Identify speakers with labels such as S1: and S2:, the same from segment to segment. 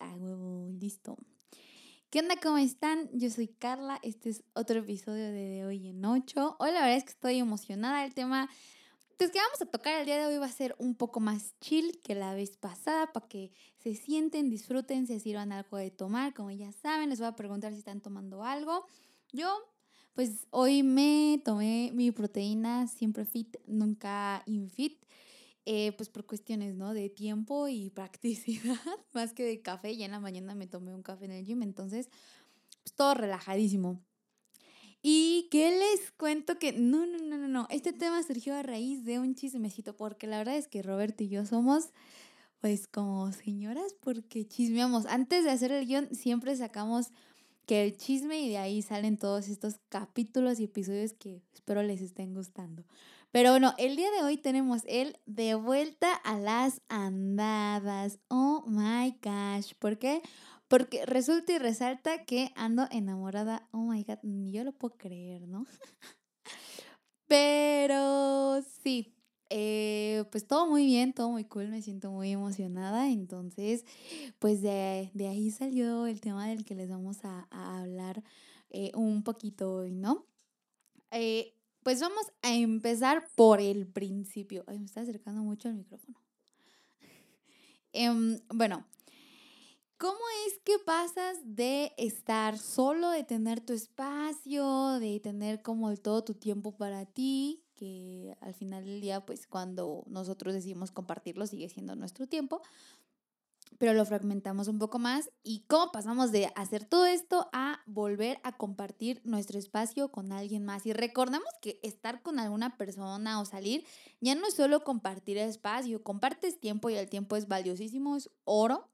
S1: Ah, huevo, listo. ¿Qué onda? ¿Cómo están? Yo soy Carla. Este es otro episodio de, de hoy en 8. Hoy la verdad es que estoy emocionada. El tema pues, que vamos a tocar el día de hoy va a ser un poco más chill que la vez pasada para que se sienten, disfruten, se sirvan algo de tomar. Como ya saben, les voy a preguntar si están tomando algo. Yo, pues hoy me tomé mi proteína siempre fit, nunca infit. Eh, pues por cuestiones, ¿no? De tiempo y practicidad, más que de café. Ya en la mañana me tomé un café en el gym, entonces, pues todo relajadísimo. Y que les cuento que no, no, no, no, no. Este tema surgió a raíz de un chismecito, porque la verdad es que Roberto y yo somos, pues, como señoras, porque chismeamos. Antes de hacer el guion, siempre sacamos que el chisme y de ahí salen todos estos capítulos y episodios que espero les estén gustando. Pero bueno, el día de hoy tenemos el de vuelta a las andadas. Oh my gosh. ¿Por qué? Porque resulta y resalta que ando enamorada. Oh my god, ni yo lo puedo creer, ¿no? Pero sí, eh, pues todo muy bien, todo muy cool, me siento muy emocionada. Entonces, pues de, ahí salió el tema del que les vamos a, hablar eh, un poquito hoy, ¿no? Eh, pues vamos a empezar por el principio. Ay, me está acercando mucho el micrófono. Em, bueno, ¿cómo es que pasas de estar solo, de tener tu espacio, de tener como todo tu tiempo para ti, que al final del día, pues cuando nosotros decidimos compartirlo, sigue siendo nuestro tiempo, pero lo fragmentamos un poco más. ¿Y cómo pasamos de hacer todo esto a volver a compartir nuestro espacio con alguien más? Y recordamos que estar con alguna persona o salir ya no es solo compartir espacio, compartes tiempo y el tiempo es valiosísimo, es oro.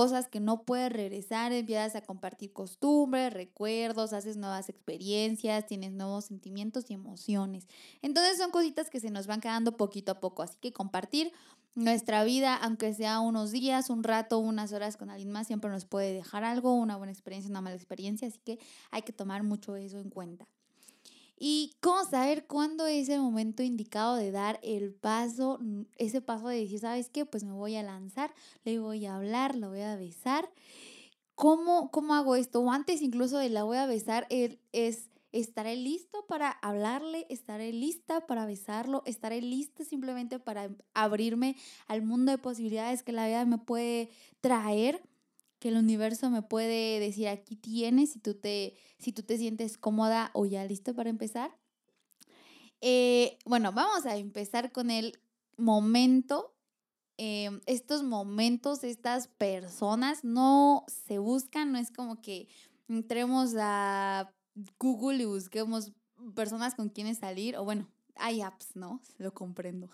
S1: Cosas que no puedes regresar, empiezas a compartir costumbres, recuerdos, haces nuevas experiencias, tienes nuevos sentimientos y emociones. Entonces son cositas que se nos van quedando poquito a poco. Así que compartir nuestra vida, aunque sea unos días, un rato, unas horas con alguien más, siempre nos puede dejar algo, una buena experiencia, una mala experiencia, así que hay que tomar mucho eso en cuenta. Y cómo saber cuándo es el momento indicado de dar el paso, ese paso de decir, ¿sabes qué? Pues me voy a lanzar, le voy a hablar, la voy a besar. ¿Cómo, cómo hago esto? O antes incluso de la voy a besar, es ¿Estaré listo para hablarle? ¿Estaré lista para besarlo? ¿Estaré lista simplemente para abrirme al mundo de posibilidades que la vida me puede traer? Que el universo me puede decir, aquí tienes, si tú te, si tú te sientes cómoda o ya listo para empezar. Eh, bueno, vamos a empezar con el momento em, estos momentos, estas personas no se buscan, no es como que entremos a Google y busquemos personas con quienes salir, o bueno, hay apps, ¿no? Lo comprendo.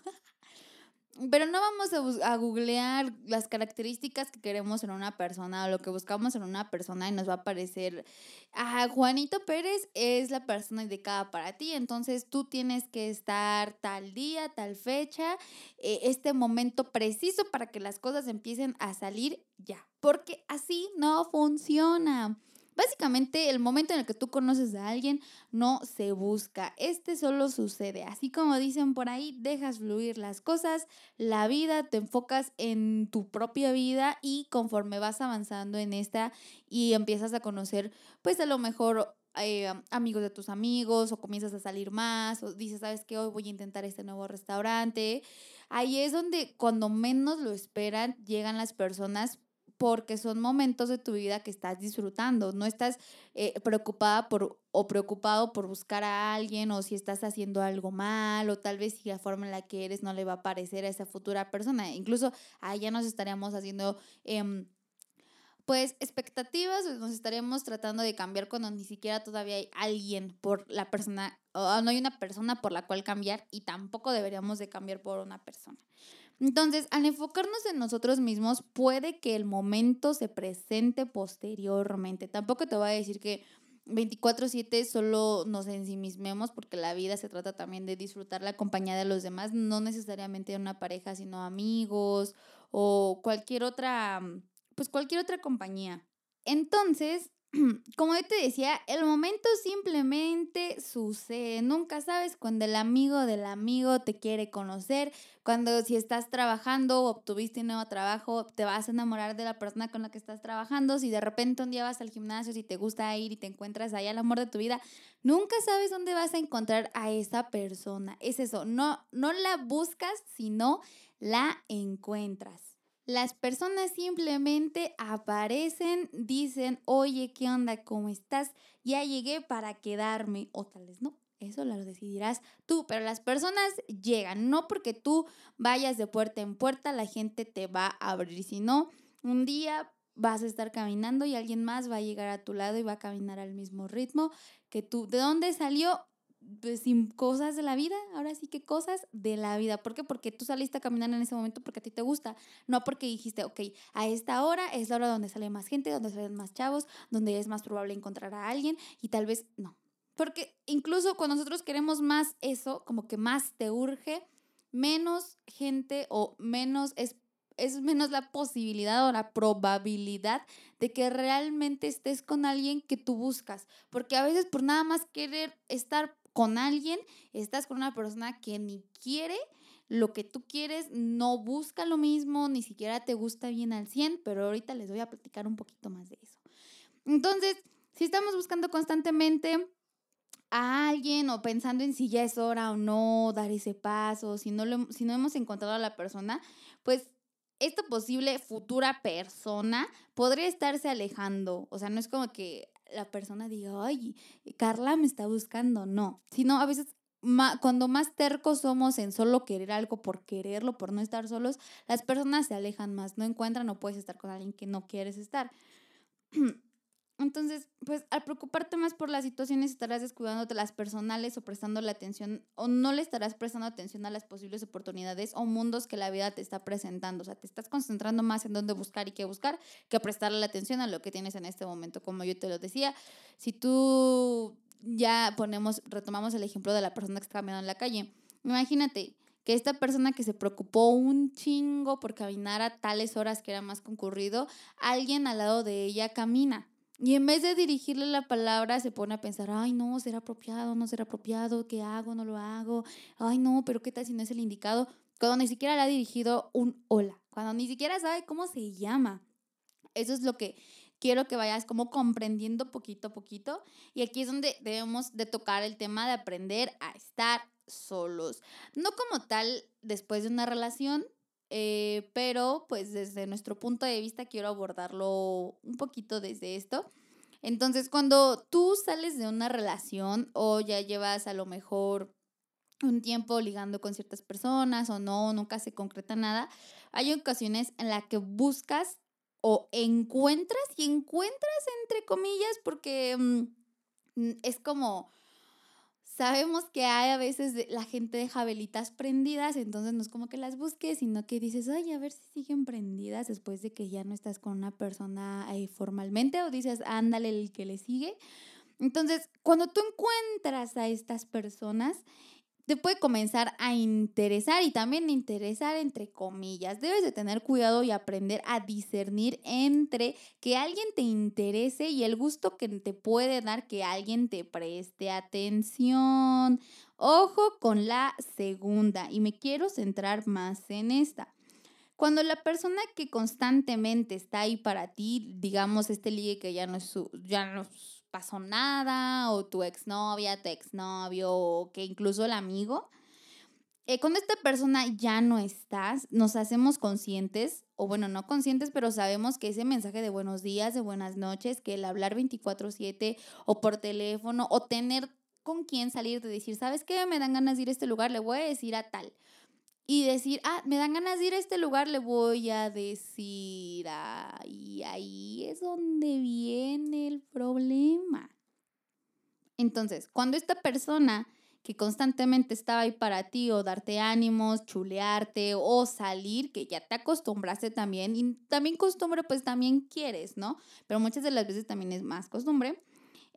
S1: Pero no vamos a, a, googlear las características que queremos en una persona o lo que buscamos en una persona y nos va a aparecer, ah, Juanito Pérez es la persona indicada para ti, entonces tú tienes que estar tal día, tal fecha, eh, este momento preciso para que las cosas empiecen a salir ya, porque así no funciona. Básicamente, el momento en el que tú conoces a alguien no se busca, este solo sucede. Así como dicen por ahí, dejas fluir las cosas, la vida, te enfocas en tu propia vida y conforme vas avanzando en esta y empiezas a conocer, pues a lo mejor eh, amigos de tus amigos o comienzas a salir más o dices, sabes que hoy voy a intentar este nuevo restaurante. Ahí es donde cuando menos lo esperan llegan las personas porque son momentos de tu vida que estás disfrutando, no estás eh, preocupada por o preocupado por buscar a alguien o si estás haciendo algo mal o tal vez si la forma en la que eres no le va a parecer a esa futura persona. Incluso ahí ya nos estaríamos haciendo... Em, pues expectativas, nos estaríamos tratando de cambiar cuando ni siquiera todavía hay alguien por la persona, o no hay una persona por la cual cambiar y tampoco deberíamos de cambiar por una persona. Entonces, al enfocarnos en nosotros mismos, puede que el momento se presente posteriormente. Tampoco te voy a decir que 24/7 solo nos ensimismemos porque la vida se trata también de disfrutar la compañía de los demás, no necesariamente de una pareja, sino amigos o cualquier otra, pues cualquier otra compañía. Entonces, como yo te decía, el momento simplemente sucede. Nunca sabes cuando el amigo del amigo te quiere conocer, cuando si estás trabajando o obtuviste un nuevo trabajo, te vas a enamorar de la persona con la que estás trabajando. Si de repente un día vas al gimnasio, si te gusta ir y te encuentras ahí al amor de tu vida, nunca sabes dónde vas a encontrar a esa persona. Es eso, no, no la buscas, sino la encuentras. Las personas simplemente aparecen, dicen, oye, ¿qué onda? ¿Cómo estás? Ya llegué para quedarme. O tal vez no. Eso lo decidirás tú, pero las personas llegan, no porque tú vayas de puerta en puerta, la gente te va a abrir, sino un día vas a estar caminando y alguien más va a llegar a tu lado y va a caminar al mismo ritmo que tú. ¿De dónde salió? Pues, sin cosas de la vida, ahora sí que cosas de la vida. ¿Por qué? Porque tú saliste a caminar en ese momento porque a ti te gusta, no porque dijiste, ok, a esta hora es la hora donde sale más gente, donde salen más chavos, donde es más probable encontrar a alguien y tal vez no. Porque incluso cuando nosotros queremos más eso, como que más te urge, menos gente o menos es es menos la posibilidad o la probabilidad de que realmente estés con alguien que tú buscas. Porque a veces por nada más querer estar con alguien, estás con una persona que ni quiere lo que tú quieres, no busca lo mismo, ni siquiera te gusta bien al 100, pero ahorita les voy a platicar un poquito más de eso. Entonces, si estamos buscando constantemente a alguien o pensando en si ya es hora o no dar ese paso, si no, lo, si no hemos encontrado a la persona, pues esta posible futura persona podría estarse alejando. O sea, no es como que la persona diga, ay, Carla me está buscando, no, sino a veces cuando más tercos somos en solo querer algo por quererlo, por no estar solos, las personas se alejan más, no encuentran o puedes estar con alguien que no quieres estar. Entonces, pues al preocuparte más por las situaciones estarás descuidándote las personales o prestando la atención o no le estarás prestando atención a las posibles oportunidades o mundos que la vida te está presentando. O sea, te estás concentrando más en dónde buscar y qué buscar que prestarle la atención a lo que tienes en este momento. Como yo te lo decía, si tú ya ponemos, retomamos el ejemplo de la persona que está caminando en la calle, imagínate que esta persona que se preocupó un chingo por caminar a tales horas que era más concurrido, alguien al lado de ella camina y en vez de dirigirle la palabra, se pone a pensar, ay, no, será apropiado, no será apropiado, ¿qué hago? No lo hago. Ay, no, pero ¿qué tal si no es el indicado? Cuando ni siquiera le ha dirigido un hola, cuando ni siquiera sabe cómo se llama. Eso es lo que quiero que vayas como comprendiendo poquito a poquito. Y aquí es donde debemos de tocar el tema de aprender a estar solos. No como tal después de una relación, eh, pero pues desde nuestro punto de vista quiero abordarlo un poquito desde esto. Entonces, cuando tú sales de una relación o ya llevas a lo mejor un tiempo ligando con ciertas personas o no, nunca se concreta nada, hay ocasiones en las que buscas o encuentras y encuentras entre comillas porque mm, es como sabemos que hay a veces la gente deja velitas prendidas, entonces no es como que las busques, sino que dices, ay, a ver si siguen prendidas después de que ya no estás con una persona ahí formalmente o dices, ándale el que le sigue. Entonces, cuando tú encuentras a estas personas, te puede comenzar a interesar y también interesar entre comillas. Debes de tener cuidado y aprender a discernir entre que alguien te interese y el gusto que te puede dar que alguien te preste atención. Ojo con la segunda y me quiero centrar más en esta. Cuando la persona que constantemente está ahí para ti, digamos este ligue que ya no es su, ya no pasó o tu exnovia, tu exnovio, o que incluso el amigo. Eh, cuando esta persona ya no estás, nos hacemos conscientes, o bueno, no conscientes, pero sabemos que ese mensaje de buenos días, de buenas noches, que el hablar 24/7 o por teléfono, o tener con quién salir de decir, ¿sabes qué? Me dan ganas de ir a este lugar, le voy a decir a tal y decir, ah, me dan ganas de ir a este lugar, le voy a decir, ah, y ahí es donde viene el problema. Entonces, cuando esta persona que constantemente estaba ahí para ti o darte ánimos, chulearte o salir, que ya te acostumbraste también, y también costumbre pues también quieres, ¿no? Pero muchas de las veces también es más costumbre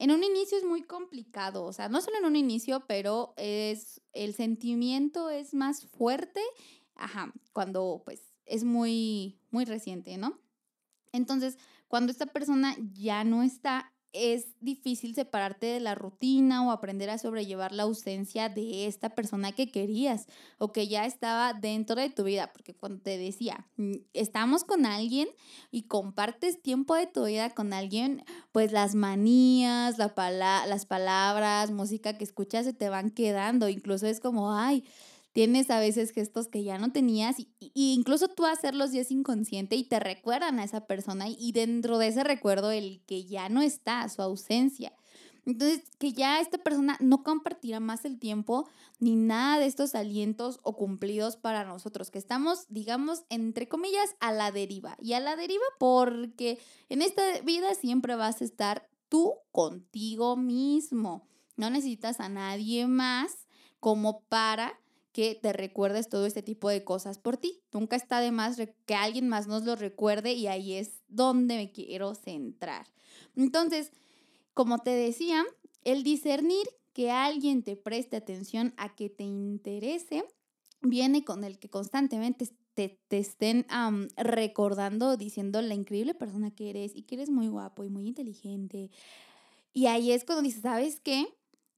S1: en un inicio es muy complicado, o sea, no solo en un inicio, pero es el sentimiento es más fuerte, ajá, cuando pues es muy muy reciente, ¿no? Entonces, cuando esta persona ya no está, es difícil separarte de la rutina o aprender a sobrellevar la ausencia de esta persona que querías o que ya estaba dentro de tu vida, porque cuando te decía, mm, estamos con alguien y compartes tiempo de tu vida con alguien, pues las manías, la las palabras, música que escuchas se te van quedando, incluso es como, ay, tienes a veces gestos que ya no tenías y, incluso tú hacerlos ya es inconsciente y te recuerdan a esa persona y dentro de ese recuerdo el que ya no está, su ausencia. Entonces, que ya esta persona no compartirá más el tiempo ni nada de estos alientos o cumplidos para nosotros, que estamos, digamos, entre comillas, a la deriva. Y a la deriva porque en esta vida siempre vas a estar tú contigo mismo. No necesitas a nadie más como para que te recuerdes todo este tipo de cosas por ti. Nunca está de más que alguien más nos lo recuerde y ahí es donde me quiero centrar. Entonces, como te decía, el discernir que alguien te preste atención a que te interese viene con el que constantemente te, estén recordando, diciendo la increíble persona que eres y que eres muy guapo y muy inteligente. Y ahí es cuando dices, ¿sabes qué?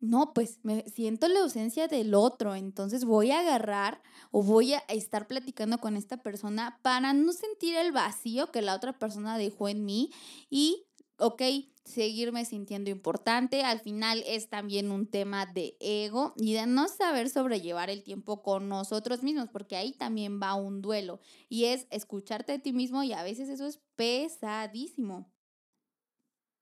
S1: No, pues me siento la ausencia del otro, entonces voy a agarrar o voy a estar platicando con esta persona para no sentir el vacío que la otra persona dejó en mí y, ok, seguirme sintiendo importante. Al final es también un tema de ego y de no saber sobrellevar el tiempo con nosotros mismos, porque ahí también va un duelo y es escucharte de ti mismo y a veces eso es pesadísimo.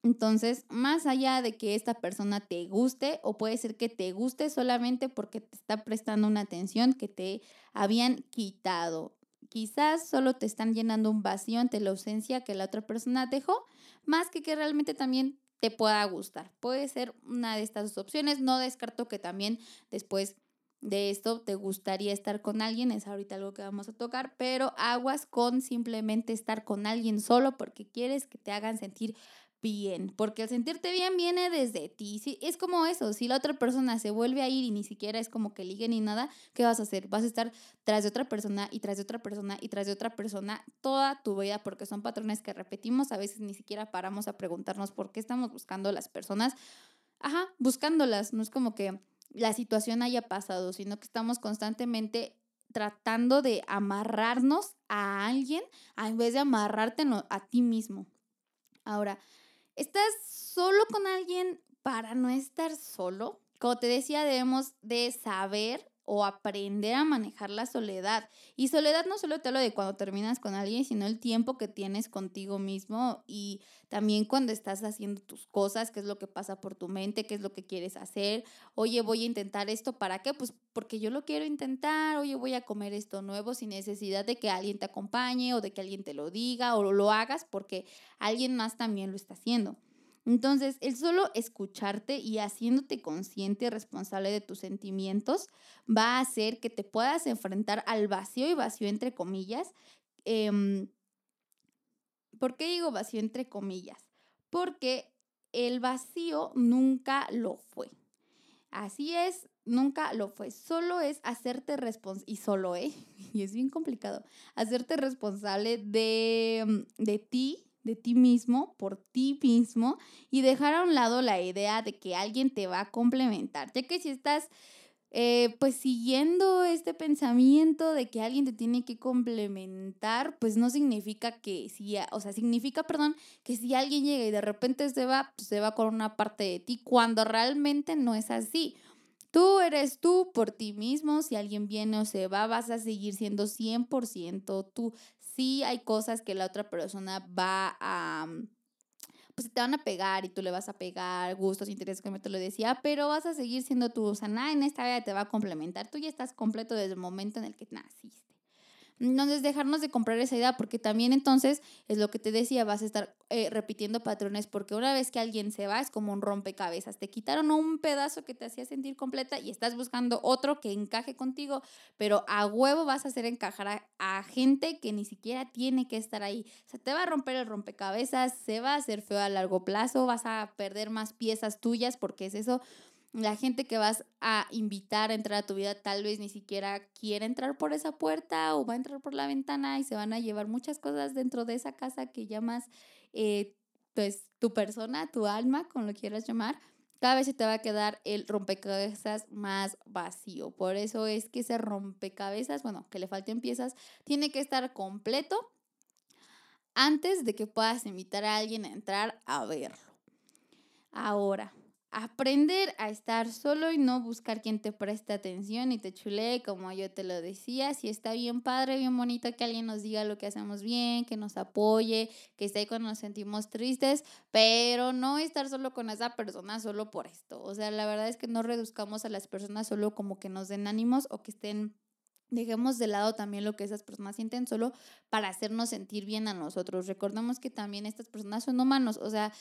S1: Entonces, más allá de que esta persona te guste, o puede ser que te guste solamente porque te está prestando una atención que te habían quitado. Quizás solo te están llenando un vacío ante la ausencia que la otra persona dejó, más que que realmente también te pueda gustar. Puede ser una de estas dos opciones. No descarto que también después de esto te gustaría estar con alguien, es ahorita algo que vamos a tocar, pero aguas con simplemente estar con alguien solo porque quieres que te hagan sentir bien, porque el sentirte bien viene desde ti. Sí, es como eso, si la otra persona se vuelve a ir y ni siquiera es como que ligue ni nada, ¿qué vas a hacer? Vas a estar tras de otra persona y tras de otra persona y tras de otra persona toda tu vida, porque son patrones que repetimos, a veces ni siquiera paramos a preguntarnos por qué estamos buscando las personas. Ajá, buscándolas, no es como que la situación haya pasado, sino que estamos constantemente tratando de amarrarnos a alguien en vez de amarrarte a ti mismo. Ahora, ¿Estás solo con alguien para no estar solo? Como te decía, debemos de saber o aprender a manejar la soledad. Y soledad no solo te hablo de cuando terminas con alguien, sino el tiempo que tienes contigo mismo y también cuando estás haciendo tus cosas, qué es lo que pasa por tu mente, qué es lo que quieres hacer. Oye, voy a intentar esto, ¿para qué? Pues porque yo lo quiero intentar, oye, voy a comer esto nuevo sin necesidad de que alguien te acompañe o de que alguien te lo diga o lo hagas porque alguien más también lo está haciendo. Entonces, el solo escucharte y haciéndote consciente y responsable de tus sentimientos va a hacer que te puedas enfrentar al vacío y vacío entre comillas. Em, ¿Por qué digo vacío entre comillas? Porque el vacío nunca lo fue. Así es, nunca lo fue. Solo es hacerte responsable, y solo, ¿eh? Y es bien complicado, hacerte responsable de, de ti de ti mismo, por ti mismo, y dejar a un lado la idea de que alguien te va a complementar, ya que si estás eh, pues siguiendo este pensamiento de que alguien te tiene que complementar, pues no significa que si, o sea, significa, perdón, que si alguien llega y de repente se va, pues se va con una parte de ti, cuando realmente no es así. Tú eres tú por ti mismo, si alguien viene o se va, vas a seguir siendo 100% tú sí hay cosas que la otra persona va a mm, pues te van a pegar y tú le vas a pegar, gustos, intereses, como te lo decía, pero vas a seguir siendo tú, o sea, nada en esta vida te va a complementar, tú ya estás completo desde el momento en el que naciste. Entonces, dejarnos de comprar esa idea, porque también entonces es lo que te decía, vas a estar eh, repitiendo patrones, porque una vez que alguien se va es como un rompecabezas. Te quitaron un pedazo que te hacía sentir completa y estás buscando otro que encaje contigo, pero a huevo vas a hacer encajar a, a gente que ni siquiera tiene que estar ahí. O sea, te va a romper el rompecabezas, se va a hacer feo a largo plazo, vas a perder más piezas tuyas, porque es eso la gente que vas a invitar a entrar a tu vida tal vez ni siquiera quiere entrar por esa puerta o va a entrar por la ventana y se van a llevar muchas cosas dentro de esa casa que llamas eh, pues tu persona, tu alma, como lo quieras llamar, cada vez se te va a quedar el rompecabezas más vacío. Por eso es que ese rompecabezas, bueno, que le falten piezas, tiene que estar completo antes de que puedas invitar a alguien a entrar a verlo. Ahora, aprender a estar solo y no buscar quien te preste atención y te chulee, como yo te lo decía. Si está bien padre, bien bonito que alguien nos diga lo que hacemos bien, que nos apoye, que esté ahí cuando nos sentimos tristes, pero no estar solo con esa persona solo por esto. O sea, la verdad es que no reduzcamos a las personas solo como que nos den ánimos o que estén Dejemos de lado también lo que esas personas sienten solo para hacernos sentir bien a nosotros. Recordemos que también estas personas son humanos. O sea,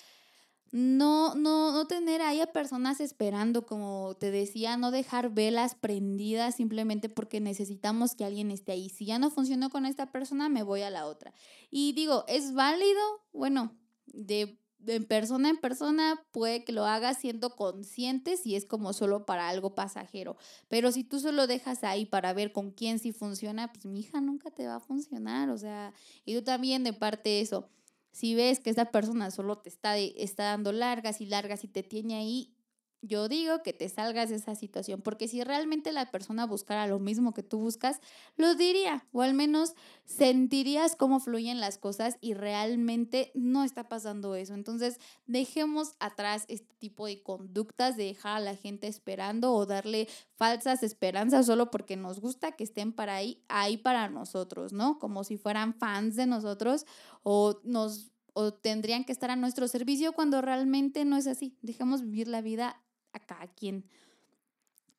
S1: no, no, no tener ahí a personas esperando, como te decía, no dejar velas prendidas simplemente porque necesitamos que alguien esté ahí. Si ya no funcionó con esta persona, me voy a la otra. Y digo, ¿es válido? Bueno, de, de persona en persona puede que lo hagas siendo consciente si es como solo para algo pasajero. Pero si tú solo dejas ahí para ver con quién sí funciona, pues mi hija nunca te va a funcionar. O sea, y tú también de parte eso si ves que esa persona solo te está, está dando largas y largas y te tiene ahí, yo digo que te salgas de esa situación, porque si realmente la persona buscara lo mismo que tú buscas, lo diría, o al menos sentirías cómo fluyen las cosas y realmente no está pasando eso. Entonces, dejemos atrás este tipo de conductas de dejar a la gente esperando o darle falsas esperanzas solo porque nos gusta que estén para ahí, ahí para nosotros, ¿no? Como si fueran fans de nosotros o nos o tendrían que estar a nuestro servicio cuando realmente no es así. Dejemos vivir la vida a cada quien.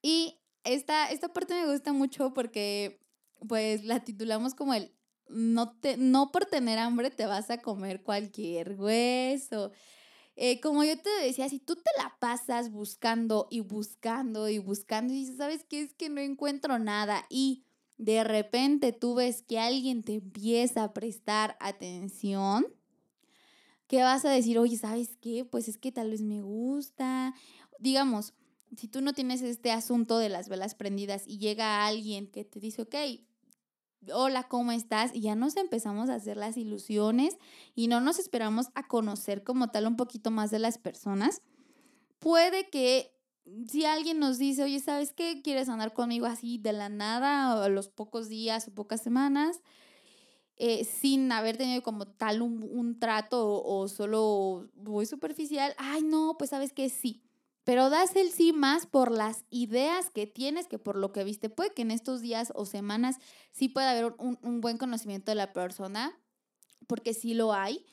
S1: Y esta, esta parte me gusta mucho porque pues la titulamos como el no, te, no por tener hambre te vas a comer cualquier hueso. Eh, como yo te decía, si tú te la pasas buscando y buscando y buscando y dices, ¿sabes qué? Es que no encuentro nada y de repente tú ves que alguien te empieza a prestar atención, ¿qué vas a decir? Oye, ¿sabes qué? Pues es que tal vez me gusta digamos, si tú no tienes este asunto de las velas prendidas y llega alguien que te dice, ok, hola, ¿cómo estás? Y ya nos empezamos a hacer las ilusiones y no nos esperamos a conocer como tal un poquito más de las personas, puede que si alguien nos dice, oye, ¿sabes qué? ¿Quieres andar conmigo así de la nada o a los pocos días o pocas semanas? Eh, sin haber tenido como tal un, un trato o, o, solo muy superficial, ay, no, pues sabes que sí pero das el sí más por las ideas que tienes que por lo que viste. Puede que en estos días o semanas sí pueda haber un, un buen conocimiento de la persona, porque sí lo hay,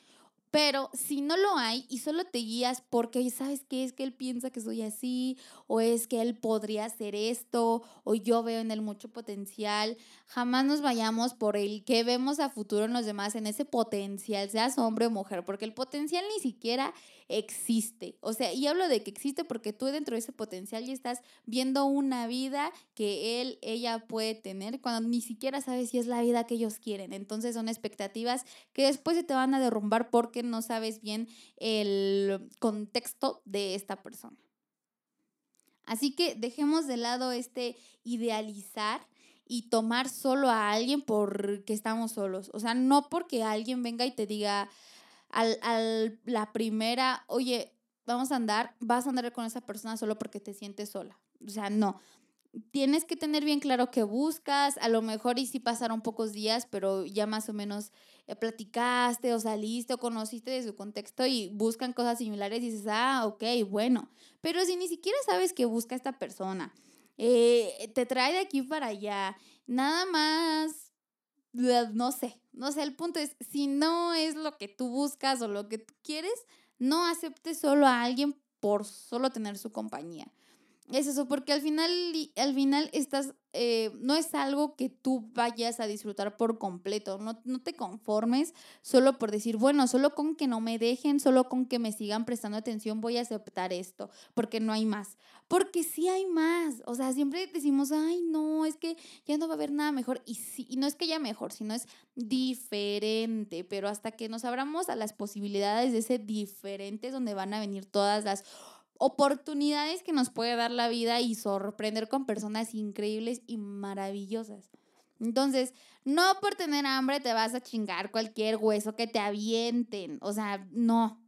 S1: pero si no lo hay y solo te guías porque, ¿sabes qué? Es que él piensa que soy así, o es que él podría hacer esto, o yo veo en él mucho potencial. Jamás nos vayamos por el que vemos a futuro en los demás, en ese potencial, seas hombre o mujer, porque el potencial ni siquiera existe. O sea, y hablo de que existe porque tú dentro de ese potencial ya estás viendo una vida que él, ella puede tener cuando ni siquiera sabes si es la vida que ellos quieren. Entonces son expectativas que después se te van a derrumbar porque no sabes bien el contexto de esta persona. Así que dejemos de lado este idealizar y tomar solo a alguien porque estamos solos. O sea, no porque alguien venga y te diga al, al la primera, oye, vamos a andar, vas a andar con esa persona solo porque te sientes sola. O sea, no tienes que tener bien claro qué buscas, a lo mejor y si pasaron pocos días, pero ya más o menos eh, platicaste o saliste o conociste de su contexto y buscan cosas similares y dices, ah, ok, bueno, pero si ni siquiera sabes qué busca esta persona, eh, te trae de aquí para allá, nada más, no sé, no sé, el punto es, si no es lo que tú buscas o lo que tú quieres, no aceptes solo a alguien por solo tener su compañía es eso, porque al final, al final estás, eh, no es algo que tú vayas a disfrutar por completo, no, no te conformes solo por decir, bueno, solo con que no me dejen, solo con que me sigan prestando atención voy a aceptar esto, porque no hay más, porque sí hay más, o sea, siempre decimos, ay, no, es que ya no va a haber nada mejor, y, sí, y no es que ya mejor, sino es diferente, pero hasta que nos abramos a las posibilidades de ese diferente, donde van a venir todas las oportunidades que nos puede dar la vida y sorprender con personas increíbles y maravillosas. Entonces, no por tener hambre te vas a chingar cualquier hueso que te avienten. O sea, no.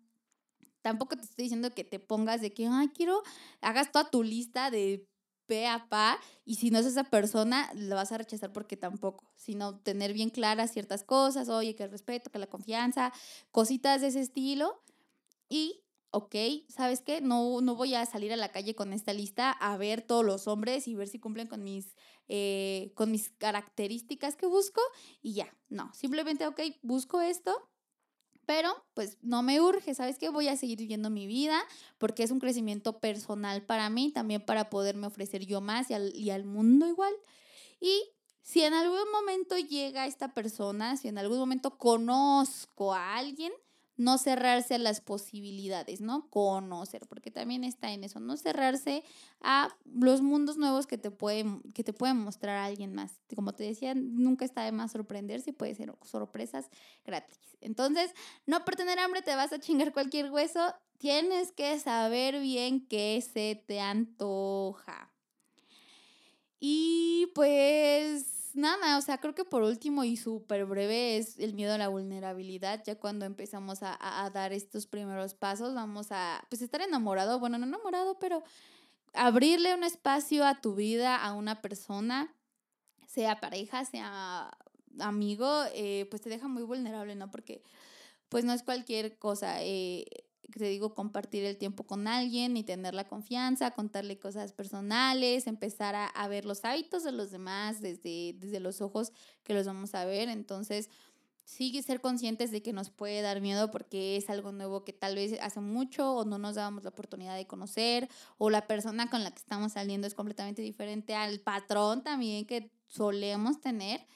S1: tampoco te estoy diciendo que te pongas de que, ay, quiero, hagas toda tu lista de pe a pa y si no es esa persona, lo vas a rechazar porque tampoco, sino tener bien claras ciertas cosas, oye, que el respeto, que la confianza, cositas de ese estilo y ok, ¿sabes qué? No, no voy a salir a la calle con esta lista a ver todos los hombres y ver si cumplen con mis, eh, con mis características que busco y ya, no, simplemente, ok, busco esto, pero pues no me urge, ¿sabes qué? Voy a seguir viviendo mi vida porque es un crecimiento personal para mí, también para poderme ofrecer yo más y al, y al mundo igual. Y si en algún momento llega esta persona, si en algún momento conozco a alguien, no cerrarse a las posibilidades, ¿no? Conocer, porque también está en eso, no cerrarse a los mundos nuevos que te pueden, que te pueden mostrar a alguien más. Como te decía, nunca está de más sorprenderse y puede ser sorpresas gratis. Entonces, no por tener hambre te vas a chingar cualquier hueso, tienes que saber bien qué se te antoja. Y pues nada, o sea, creo que por último y súper breve es el miedo a la vulnerabilidad. Ya cuando empezamos a, a, dar estos primeros pasos, vamos a, pues, estar enamorado, bueno, no enamorado, pero abrirle un espacio a tu vida, a una persona, sea pareja, sea amigo, eh, pues te deja muy vulnerable, ¿no? Porque, pues, no es cualquier cosa. Eh, te digo, compartir el tiempo con alguien y tener la confianza, contarle cosas personales, empezar a, a, ver los hábitos de los demás desde, desde los ojos que los vamos a ver. Entonces, sí ser conscientes de que nos puede dar miedo porque es algo nuevo que tal vez hace mucho o no nos dábamos la oportunidad de conocer o la persona con la que estamos saliendo es completamente diferente al patrón también que solemos tener.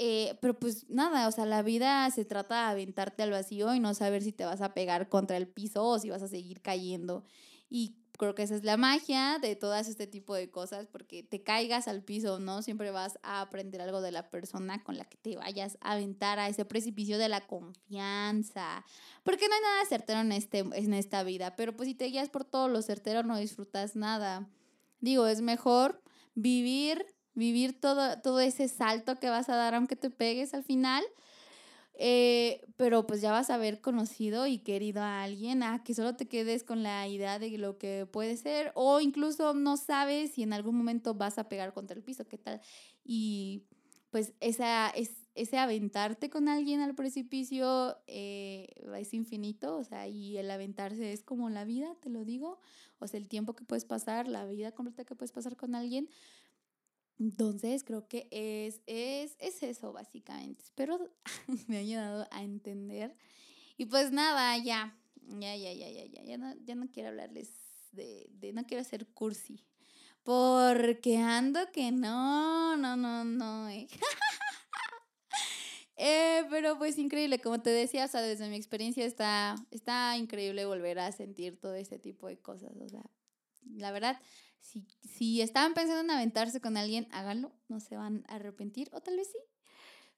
S1: Eh, pero pues nada, o sea, la vida se trata de aventarte al vacío y no saber si te vas a pegar contra el piso o si vas a seguir cayendo. Y creo que esa es la magia de todas este tipo de cosas, porque te caigas al piso, ¿no? Siempre vas a aprender algo de la persona con la que te vayas a aventar a ese precipicio de la confianza. Porque no hay nada certero en, este, en esta vida, pero pues si te guías por todo lo certero no disfrutas nada. Digo, es mejor vivir vivir todo, todo ese salto que vas a dar aunque te pegues al final. Eh, pero pues ya vas a haber conocido y querido a alguien, a que solo te quedes con la idea de lo que puede ser o incluso no sabes si en algún momento vas a pegar contra el piso, qué tal. Y pues esa, es, ese aventarte con alguien al precipicio eh, es infinito, o sea, y el aventarse es como la vida, te lo digo, o sea, el tiempo que puedes pasar, la vida completa que puedes pasar con alguien, entonces creo que es, es, es eso básicamente. Espero me ha ayudado a entender. Y pues nada, ya, ya, ya, ya, ya, ya, ya no, ya no quiero hablarles de, de, no quiero hacer cursi. Porque ando que no, no, no, no. Eh. eh, pero pues increíble, como te decía, o sea, desde mi experiencia está, está increíble volver a sentir todo este tipo de cosas. O sea, la verdad, si, si estaban pensando en aventarse con alguien, háganlo, no se van a arrepentir, o tal vez sí.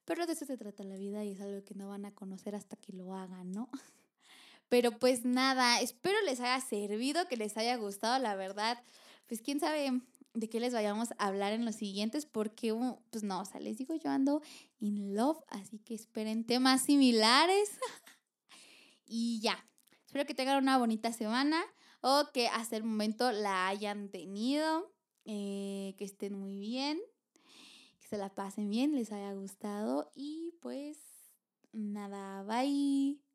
S1: Pero de eso se trata la vida y es algo que no van a conocer hasta que lo hagan, ¿no? Pero pues nada, espero les haya servido, que les haya gustado, la verdad. Pues quién sabe de qué les vayamos a hablar en los siguientes, porque, pues no, o sea, les digo, yo ando in love, así que esperen temas similares. y ya, espero que tengan una bonita semana o que hasta el momento la hayan tenido, eh, que estén muy bien, que se la pasen bien, les haya gustado y pues nada, bye.